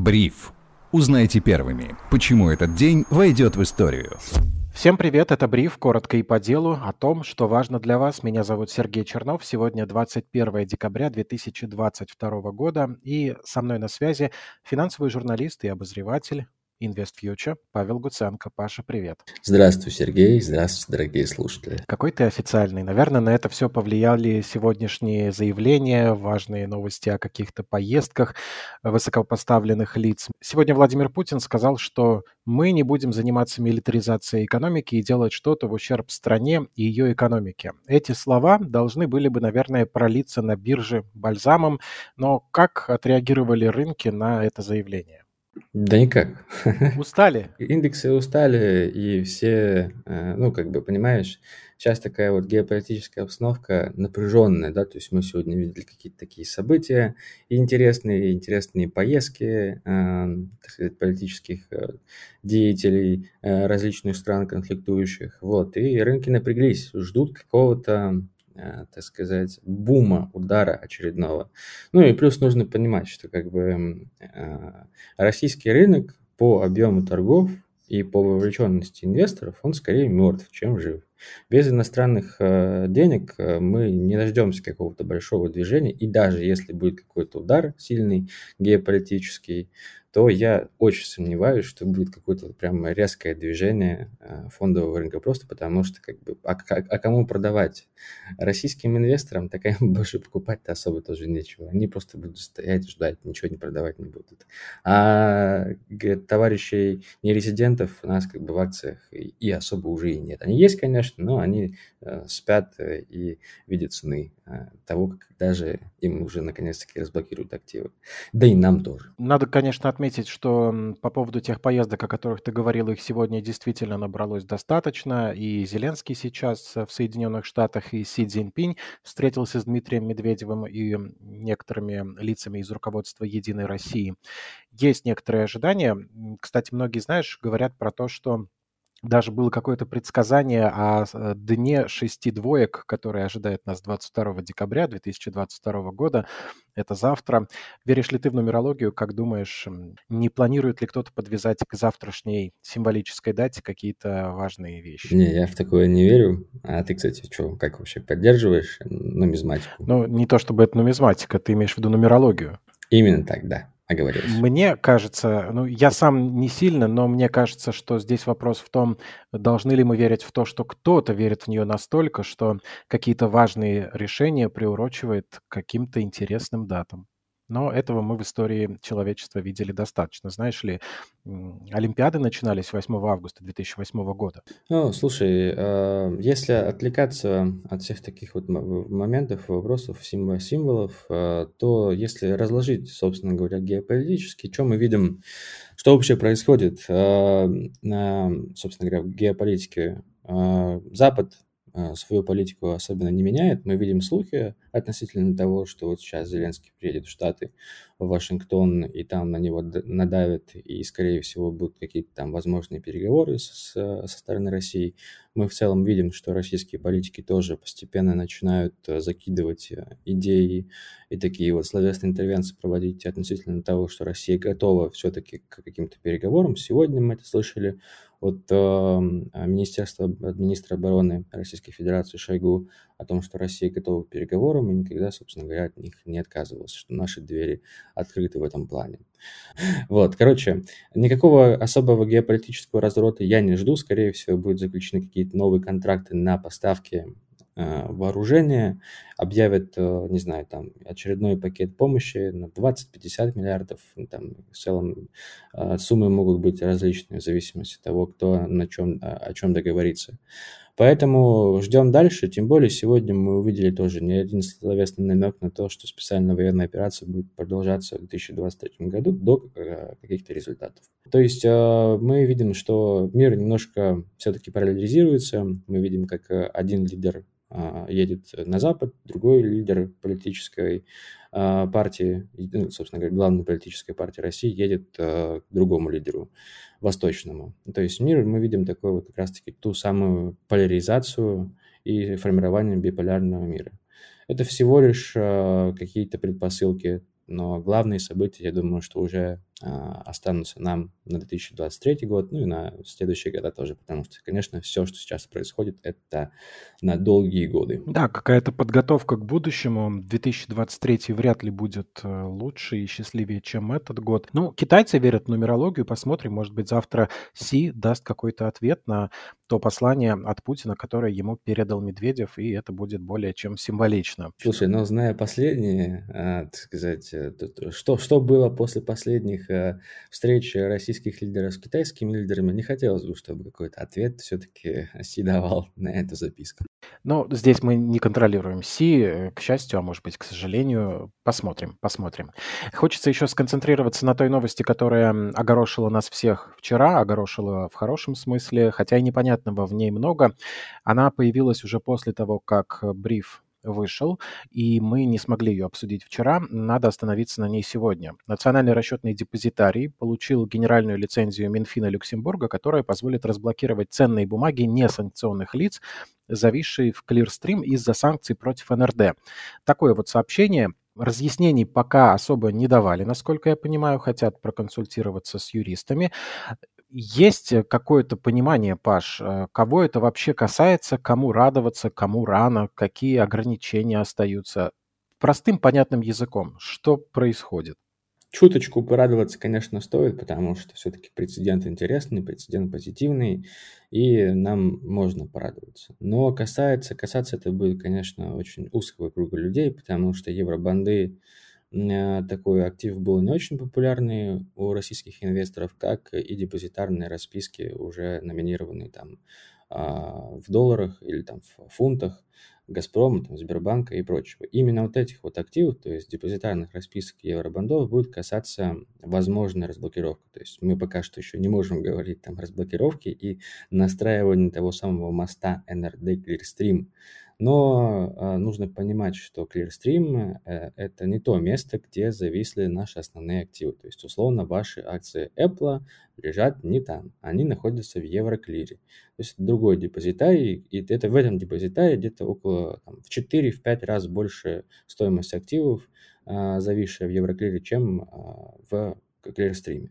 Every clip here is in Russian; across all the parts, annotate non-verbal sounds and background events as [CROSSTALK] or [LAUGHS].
Бриф. Узнайте первыми, почему этот день войдет в историю. Всем привет, это Бриф, коротко и по делу, о том, что важно для вас. Меня зовут Сергей Чернов, сегодня 21 декабря 2022 года, и со мной на связи финансовый журналист и обозреватель InvestFuture. Павел Гуценко. Паша, привет. Здравствуй, Сергей. Здравствуйте, дорогие слушатели. Какой ты официальный. Наверное, на это все повлияли сегодняшние заявления, важные новости о каких-то поездках высокопоставленных лиц. Сегодня Владимир Путин сказал, что мы не будем заниматься милитаризацией экономики и делать что-то в ущерб стране и ее экономике. Эти слова должны были бы, наверное, пролиться на бирже бальзамом, но как отреагировали рынки на это заявление? Да никак. [LAUGHS] Устали? Индексы устали, и все, э, ну, как бы, понимаешь, сейчас такая вот геополитическая обстановка напряженная, да, то есть мы сегодня видели какие-то такие события интересные, интересные поездки, э, так сказать, политических э, деятелей различных стран конфликтующих, вот, и рынки напряглись, ждут какого-то так сказать, бума, удара очередного. Ну и плюс нужно понимать, что как бы э, российский рынок по объему торгов и по вовлеченности инвесторов, он скорее мертв, чем жив. Без иностранных э, денег мы не дождемся какого-то большого движения, и даже если будет какой-то удар сильный, геополитический, то я очень сомневаюсь, что будет какое-то прям резкое движение э, фондового рынка, просто потому что как бы, а, а, кому продавать? Российским инвесторам такая [LAUGHS] больше покупать-то особо тоже нечего. Они просто будут стоять, ждать, ничего не продавать не будут. А товарищей нерезидентов у нас как бы в акциях и, особо уже и нет. Они есть, конечно, но они э, спят э, и видят э, того, как даже им уже наконец-таки разблокируют активы. Да и нам тоже. Надо, конечно, отметить, что по поводу тех поездок, о которых ты говорил, их сегодня действительно набралось достаточно. И Зеленский сейчас в Соединенных Штатах, и Си Цзиньпинь встретился с Дмитрием Медведевым и некоторыми лицами из руководства «Единой России». Есть некоторые ожидания. Кстати, многие, знаешь, говорят про то, что даже было какое-то предсказание о э, дне шести двоек, который ожидает нас 22 декабря 2022 года. Это завтра. Веришь ли ты в нумерологию? Как думаешь, не планирует ли кто-то подвязать к завтрашней символической дате какие-то важные вещи? Не, я в такое не верю. А ты, кстати, что, как вообще поддерживаешь нумизматику? Ну, не то чтобы это нумизматика, ты имеешь в виду нумерологию. Именно так, да оговорились. Мне кажется, ну, я сам не сильно, но мне кажется, что здесь вопрос в том, должны ли мы верить в то, что кто-то верит в нее настолько, что какие-то важные решения приурочивает к каким-то интересным датам. Но этого мы в истории человечества видели достаточно. Знаешь ли, Олимпиады начинались 8 августа 2008 года. Ну, слушай, а, если отвлекаться от всех таких вот моментов, вопросов, символов, а, то если разложить, собственно говоря, геополитически, что мы видим, что вообще происходит а, собственно говоря, в геополитике? Запад свою политику особенно не меняет. Мы видим слухи относительно того, что вот сейчас Зеленский приедет в Штаты, в Вашингтон, и там на него надавят, и, скорее всего, будут какие-то там возможные переговоры с, со стороны России. Мы в целом видим, что российские политики тоже постепенно начинают э, закидывать э, идеи и такие вот словесные интервенции проводить относительно того, что Россия готова все-таки к каким-то переговорам. Сегодня мы это слышали э, Министерства, от министра обороны Российской Федерации Шойгу о том, что Россия готова к переговорам и никогда, собственно говоря, от них не отказывалась, что наши двери открыты в этом плане. [LAUGHS] Вот, короче, никакого особого геополитического разворота я не жду, скорее всего, будут заключены какие-то новые контракты на поставки вооружения, объявят, э, не знаю, там очередной пакет помощи на 20-50 миллиардов, ну, там в целом э, суммы могут быть различные в зависимости от того, кто на чем, о чем договорится. Поэтому ждем дальше, тем более сегодня мы увидели тоже не один словесный намек на то, что специальная военная операция будет продолжаться в 2023 году до каких-то результатов. То есть мы видим, что мир немножко все-таки параллелизируется, мы видим, как один лидер едет на Запад, другой лидер политической а, партии, ну, собственно говоря, главной политической партии России едет а, к другому лидеру, восточному. То есть мир мы видим такой вот как раз-таки ту самую поляризацию и формирование биполярного мира. Это всего лишь какие-то предпосылки Но главные события, я думаю, что уже а, останутся нам на 2023 год, ну и на следующие года тоже, потому что, конечно, все, что сейчас происходит, это на долгие годы. Да, какая-то подготовка к будущему. 2023 вряд ли будет э, лучше и счастливее, чем этот год. Ну, китайцы верят в нумерологию, посмотрим, может быть, завтра Си даст какой-то ответ на то послание от Путина, которое ему передал Медведев, и это будет более чем символично. Слушай, ну, зная последние, а, так сказать, э, что, что было после последних а, встреч российских лидеров с китайскими лидерами, не хотелось бы, чтобы какой-то ответ все-таки [LAUGHS] Си давал на эту записку. Но здесь мы не контролируем Си, э, к счастью, а может быть, к сожалению. Посмотрим, посмотрим. Хочется еще сконцентрироваться на той новости, которая огорошила нас всех вчера, огорошила в хорошем смысле, хотя и непонятного в ней много. Она появилась уже после того, как бриф вышел, и мы не смогли ее обсудить вчера. Надо остановиться на ней сегодня. Национальный расчетный депозитарий получил генеральную лицензию Минфина Люксембурга, которая позволит разблокировать ценные бумаги несанкционных лиц, зависшие в Clearstream из-за санкций против НРД. Такое вот сообщение. Разъяснений пока особо не давали, насколько я понимаю, хотят проконсультироваться с юристами. Есть э, какое-то понимание, Паш, э, кого это вообще касается, кому радоваться, кому рано, какие ограничения остаются? Простым, понятным языком, что происходит? Чуточку порадоваться, конечно, стоит, потому что все-таки прецедент интересный, прецедент позитивный, и нам можно порадоваться. Но касается, касаться это будет, конечно, очень узкого круга людей, потому что евробанды такой актив был не очень популярный у российских инвесторов, как и депозитарные расписки, уже номинированные там а, в долларах или там в фунтах Газпрома, там, Сбербанка и прочего. Именно вот этих вот активов, то есть депозитарных расписок евробандов, будет касаться возможная разблокировка. То есть мы пока что еще не можем говорить там разблокировки и настраивание того самого моста NRD Clearstream но а, нужно понимать, что Clearstream э, это не то место, где зависли наши основные активы. То есть, условно, ваши акции Apple лежат не там, они находятся в Евроклире. То есть, другой депозитарий, и это в этом депозитарии где-то около там, в 4-5 раз больше стоимость активов, а, зависшая в Евроклире, чем а, в Clearstream.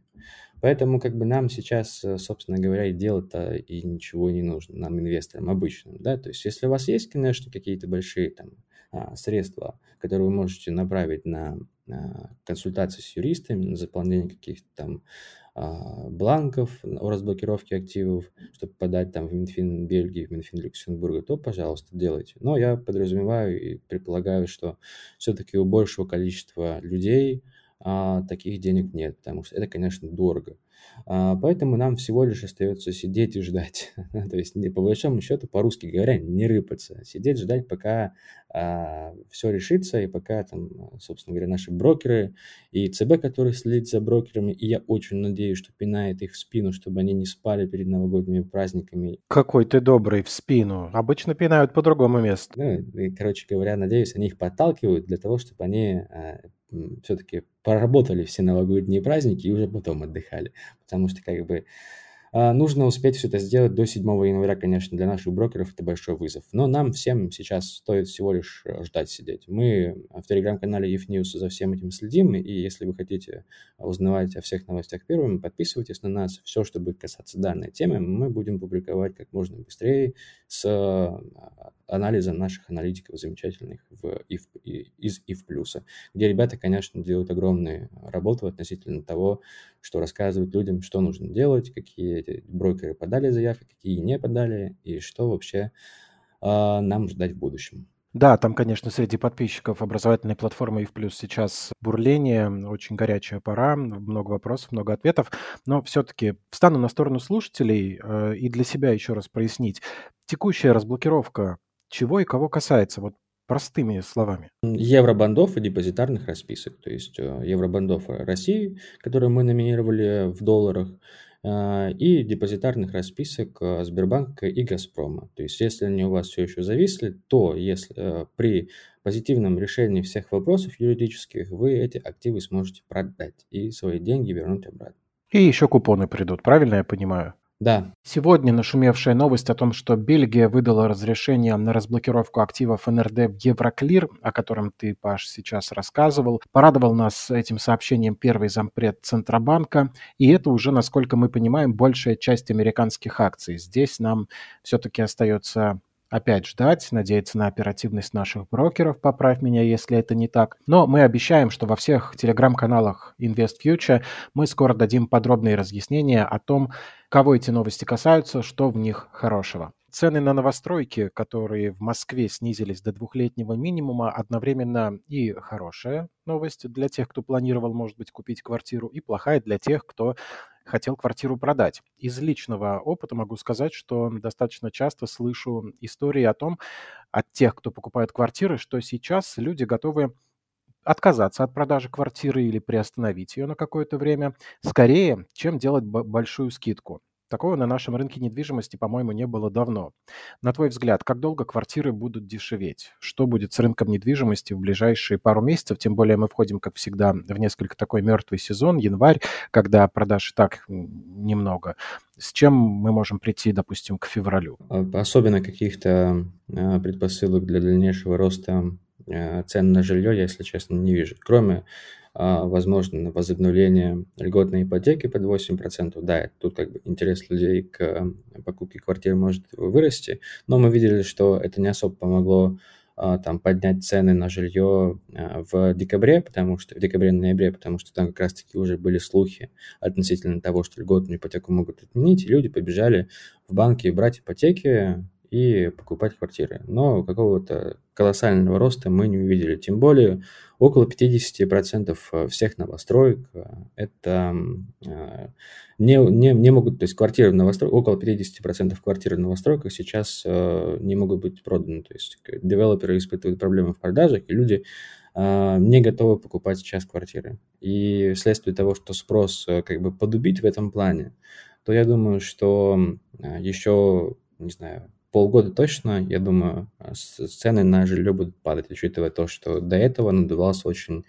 Поэтому как бы нам сейчас, э, собственно говоря, и делать-то и ничего не нужно, нам, инвесторам обычным, да, то есть если у вас есть, конечно, какие-то большие там а, средства, которые вы можете направить на, на консультации с юристами, на заполнение каких-то там а, бланков о разблокировке активов, чтобы подать там в Минфин Бельгии, в Минфин Люксембурга, то, пожалуйста, делайте. Но я подразумеваю и предполагаю, что все-таки у большего количества людей а, таких денег нет, потому что это, конечно, дорого. А, поэтому нам всего лишь остается сидеть и ждать. [LAUGHS] То есть, по большому счету, по-русски говоря, не рыпаться. Сидеть, ждать, пока а, все решится, и пока, там, собственно говоря, наши брокеры и ЦБ, который следит за брокерами, и я очень надеюсь, что пинает их в спину, чтобы они не спали перед новогодними праздниками. Какой ты добрый в спину. Обычно пинают по другому месту. Ну, и, короче говоря, надеюсь, они их подталкивают для того, чтобы они а, все-таки поработали все новогодние праздники и уже потом отдыхали. Потому что как бы а, нужно успеть все это сделать до 7 января, конечно, для наших брокеров это большой вызов. Но нам всем сейчас стоит всего лишь э, ждать сидеть. Мы в телеграм-канале EFNews за всем этим следим, и если вы хотите узнавать о всех новостях первыми, подписывайтесь на нас. Все, что будет касаться данной темы, мы будем публиковать как можно быстрее с а, анализом наших аналитиков замечательных в IF, из IF+, где ребята, конечно, делают огромную работу относительно того, что рассказывают людям, что нужно делать, какие брокеры подали заявки, какие не подали, и что вообще э, нам ждать в будущем. Да, там, конечно, среди подписчиков образовательной платформы и плюс сейчас бурление, очень горячая пора, много вопросов, много ответов, но все-таки встану на сторону слушателей э, и для себя еще раз прояснить. Текущая разблокировка чего и кого касается? Вот простыми словами. Евробандов и депозитарных расписок. То есть э, евробандов России, которые мы номинировали в долларах, э, и депозитарных расписок э, Сбербанка и Газпрома. То есть если они у вас все еще зависли, то если при позитивном решении всех вопросов юридических вы эти активы сможете продать и свои деньги вернуть обратно. И еще купоны придут, правильно я понимаю? Да. Сегодня нашумевшая новость о том, что Бельгия выдала разрешение на разблокировку активов НРД в Евроклир, о котором ты, Паш, сейчас рассказывал, порадовал нас этим сообщением первый зампред Центробанка. И это уже, насколько мы понимаем, большая часть американских акций. Здесь нам все-таки остается опять ждать, надеяться на оперативность наших брокеров, поправь меня, если это не так. Но мы обещаем, что во всех телеграм-каналах Invest Future мы скоро дадим подробные разъяснения о том, кого эти новости касаются, что в них хорошего. Цены на новостройки, которые в Москве снизились до двухлетнего минимума, одновременно и хорошая новость для тех, кто планировал, может быть, купить квартиру, и плохая для тех, кто хотел квартиру продать. Из личного опыта могу сказать, что достаточно часто слышу истории о том, от тех, кто покупает квартиры, что сейчас люди готовы отказаться от продажи квартиры или приостановить ее на какое-то время, скорее, чем делать большую скидку. Такого на нашем рынке недвижимости, по-моему, не было давно. На твой взгляд, как долго квартиры будут дешеветь? Что будет с рынком недвижимости в ближайшие пару месяцев? Тем более мы входим, как всегда, в несколько такой мертвый сезон, январь, когда продаж так немного. С чем мы можем прийти, допустим, к февралю? Особенно каких-то а, предпосылок для дальнейшего роста а, цен на жилье я, если честно, не вижу. Кроме возможно возобновление льготной ипотеки под 8%. Да, тут как бы интерес людей к э, покупке квартиры может вырасти, но мы видели, что это не особо помогло а, там поднять цены на жилье а, в декабре, потому что в декабре-ноябре, потому что там как раз-таки уже были слухи относительно того, что льготную ипотеку могут отменить, и люди побежали в банки брать ипотеки, и покупать квартиры. Но какого-то колоссального роста мы не увидели. Тем более около 50% э, всех новостроек э, это э, не, не, не могут, то есть квартиры в новостройках, около 50% квартир в новостройках сейчас не могут быть проданы. То есть девелоперы испытывают проблемы в продажах, и люди не готовы покупать сейчас квартиры. И вследствие того, что спрос как бы подубить в этом плане, то я думаю, что еще, не знаю, полгода точно, я думаю, а, цены на жилье будут падать, учитывая то, что до этого надувался очень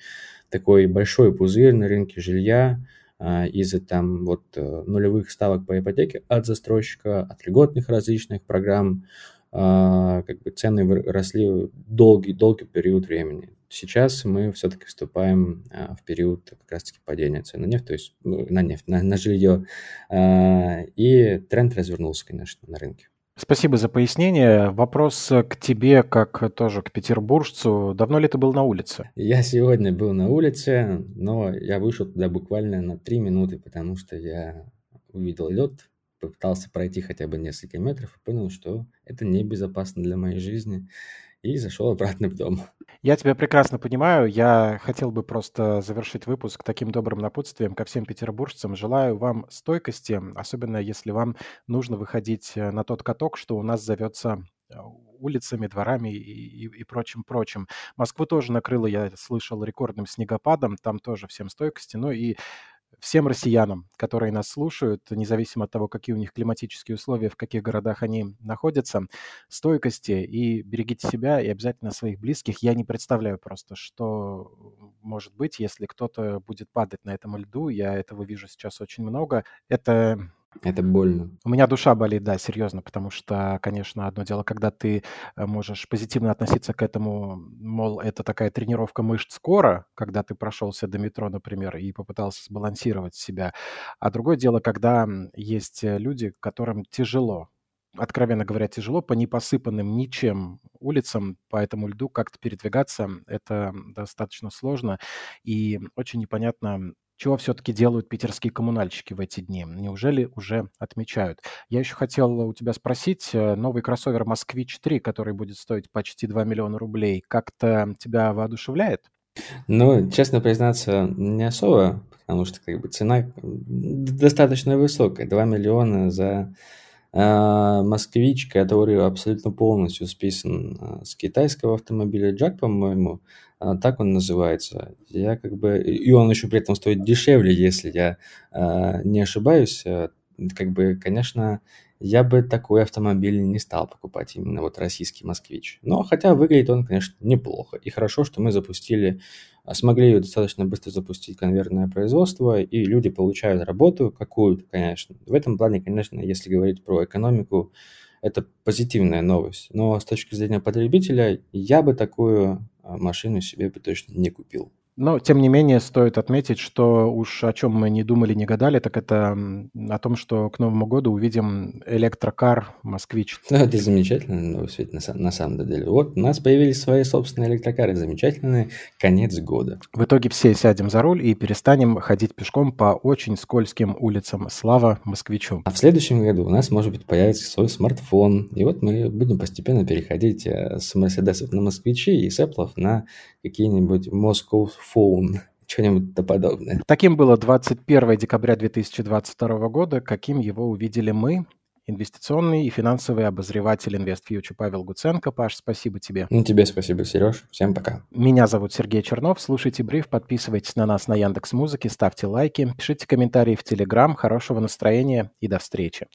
такой большой пузырь на рынке жилья а, из-за там вот э, нулевых ставок по ипотеке от застройщика, от льготных различных программ, а, как бы цены росли долгий, долгий период времени. Сейчас мы все-таки вступаем в период как раз-таки падения цен на нефть, то есть ну, на нефть, на, на жилье. И тренд развернулся, конечно, на рынке. Спасибо за пояснение. Вопрос к тебе, как тоже к петербуржцу. Давно ли ты был на улице? Я сегодня был на улице, но я вышел туда буквально на три минуты, потому что я увидел лед, попытался пройти хотя бы несколько метров и понял, что это небезопасно для моей жизни и зашел обратно в дом. Я тебя прекрасно понимаю. Я хотел бы просто завершить выпуск таким добрым напутствием ко всем петербуржцам. Желаю вам стойкости, особенно если вам нужно выходить э, на тот каток, что у нас зовется э, улицами, дворами и, и, и прочим-прочим. Москву тоже накрыло, я слышал, рекордным снегопадом, там тоже всем стойкости. Ну и всем россиянам, которые нас слушают, независимо от того, какие у них климатические условия, в каких городах они находятся, стойкости и берегите себя и обязательно своих близких. Я не представляю просто, что может быть, если кто-то будет падать на этом льду. Я этого вижу сейчас очень много. Это это больно. У меня душа болит, да, серьезно, потому что, конечно, одно дело, когда ты э, можешь позитивно относиться к этому, мол, это такая тренировка мышц скоро, когда ты прошелся до метро, например, и попытался сбалансировать себя. А другое дело, когда есть э, люди, которым тяжело, откровенно говоря, тяжело по непосыпанным ничем улицам, по этому льду как-то передвигаться, это достаточно сложно и очень непонятно, чего все-таки делают питерские коммунальщики в эти дни? Неужели уже отмечают? Я еще хотел у тебя спросить, э, новый кроссовер «Москвич-3», который будет стоить почти 2 миллиона рублей, как-то тебя воодушевляет? Ну, честно признаться, не особо, потому что как бы цена достаточно высокая. 2 миллиона за москвич, который абсолютно полностью списан э, с китайского автомобиля Джак, по-моему, а, так он называется. Я как бы... И он еще при этом стоит дешевле, если я а, не ошибаюсь. Как бы, конечно, я бы такой автомобиль не стал покупать, именно вот российский «Москвич». Но хотя выглядит он, конечно, неплохо. И хорошо, что мы запустили, а, смогли достаточно быстро запустить конвертное производство, и люди получают работу какую-то, конечно. В этом плане, конечно, если говорить про экономику, это позитивная новость. Но с точки зрения потребителя, я бы такую а, машину себе бы точно не купил. Но, тем не менее, стоит отметить, что уж о чем мы не думали, не гадали, так это о том, что к Новому году увидим электрокар «Москвич». Ну, [LAUGHS] это замечательная новость, ведь на, на самом деле. Вот у нас появились свои собственные электрокары, замечательный конец года. В итоге все сядем за руль и перестанем ходить пешком по очень скользким улицам. Слава москвичу! А в следующем году у нас, может быть, появится свой смартфон. И вот мы будем постепенно переходить э, с Мерседесов на москвичи и с Apple на какие-нибудь Moscow Phone, что-нибудь подобное. Таким было 21 декабря 2022 года, каким его увидели мы, инвестиционный и финансовый обозреватель InvestFuture Павел Гуценко. Паш, спасибо тебе. Ну, тебе спасибо, Сереж. Всем пока. Меня зовут Сергей Чернов. Слушайте бриф, подписывайтесь на нас на Яндекс Музыке, ставьте лайки, пишите комментарии в Телеграм. Хорошего настроения и до встречи.